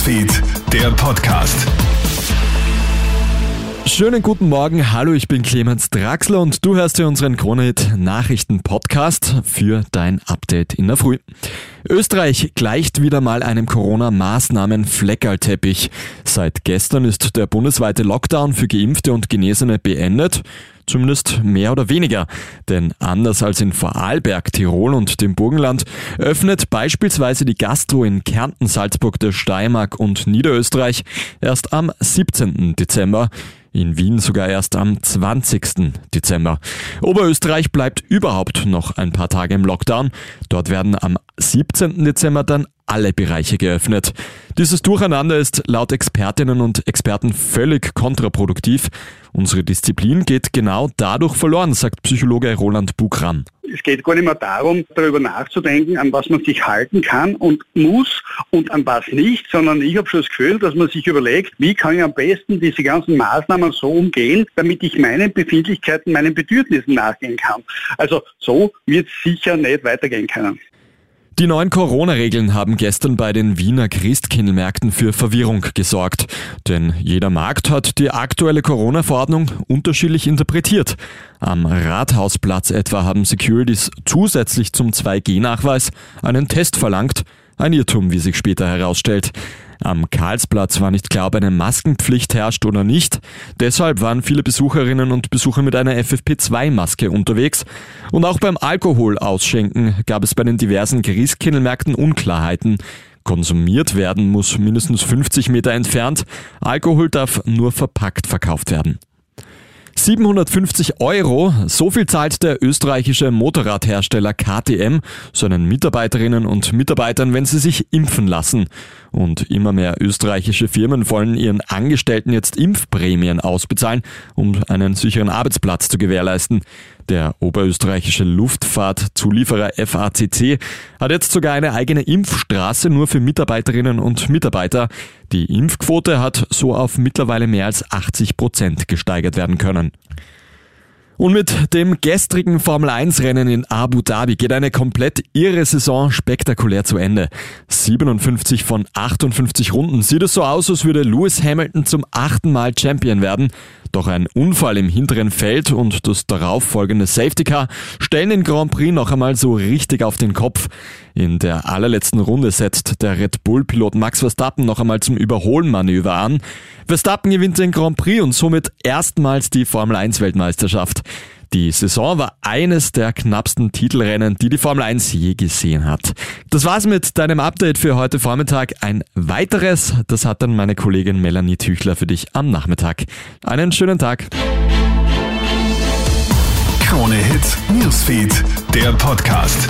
Newsfeed, der Podcast. Schönen guten Morgen, hallo, ich bin Clemens Draxler und du hörst hier unseren Kronehit Nachrichten Podcast für dein Update in der Früh. Österreich gleicht wieder mal einem Corona-Maßnahmen Fleckerlteppich. Seit gestern ist der bundesweite Lockdown für Geimpfte und Genesene beendet. Zumindest mehr oder weniger. Denn anders als in Vorarlberg, Tirol und dem Burgenland öffnet beispielsweise die Gastro in Kärnten, Salzburg, der Steiermark und Niederösterreich erst am 17. Dezember in Wien sogar erst am 20. Dezember. Oberösterreich bleibt überhaupt noch ein paar Tage im Lockdown. Dort werden am 17. Dezember dann alle Bereiche geöffnet. Dieses Durcheinander ist laut Expertinnen und Experten völlig kontraproduktiv. Unsere Disziplin geht genau dadurch verloren, sagt Psychologe Roland Bukram. Es geht gar nicht mehr darum, darüber nachzudenken, an was man sich halten kann und muss und an was nicht, sondern ich habe schon das Gefühl, dass man sich überlegt, wie kann ich am besten diese ganzen Maßnahmen so umgehen, damit ich meinen Befindlichkeiten, meinen Bedürfnissen nachgehen kann. Also so wird es sicher nicht weitergehen können. Die neuen Corona-Regeln haben gestern bei den Wiener Christkindlmärkten für Verwirrung gesorgt. Denn jeder Markt hat die aktuelle Corona-Verordnung unterschiedlich interpretiert. Am Rathausplatz etwa haben Securities zusätzlich zum 2G-Nachweis einen Test verlangt. Ein Irrtum, wie sich später herausstellt. Am Karlsplatz war nicht klar, ob eine Maskenpflicht herrscht oder nicht. Deshalb waren viele Besucherinnen und Besucher mit einer FFP2-Maske unterwegs. Und auch beim Alkoholausschenken gab es bei den diversen Christkindlmärkten Unklarheiten. Konsumiert werden muss mindestens 50 Meter entfernt. Alkohol darf nur verpackt verkauft werden. 750 Euro, so viel zahlt der österreichische Motorradhersteller KTM seinen Mitarbeiterinnen und Mitarbeitern, wenn sie sich impfen lassen. Und immer mehr österreichische Firmen wollen ihren Angestellten jetzt Impfprämien ausbezahlen, um einen sicheren Arbeitsplatz zu gewährleisten. Der oberösterreichische Luftfahrtzulieferer FACC hat jetzt sogar eine eigene Impfstraße nur für Mitarbeiterinnen und Mitarbeiter. Die Impfquote hat so auf mittlerweile mehr als 80 Prozent gesteigert werden können. Und mit dem gestrigen Formel 1 Rennen in Abu Dhabi geht eine komplett irre Saison spektakulär zu Ende. 57 von 58 Runden sieht es so aus, als würde Lewis Hamilton zum achten Mal Champion werden. Doch ein Unfall im hinteren Feld und das darauffolgende Safety Car stellen den Grand Prix noch einmal so richtig auf den Kopf. In der allerletzten Runde setzt der Red Bull-Pilot Max Verstappen noch einmal zum Überholmanöver an. Verstappen gewinnt den Grand Prix und somit erstmals die Formel 1 Weltmeisterschaft. Die Saison war eines der knappsten Titelrennen, die die Formel 1 je gesehen hat. Das war's mit deinem Update für heute Vormittag. Ein weiteres, das hat dann meine Kollegin Melanie Tüchler für dich am Nachmittag. Einen schönen Tag. Krone Hits, Newsfeed, der Podcast.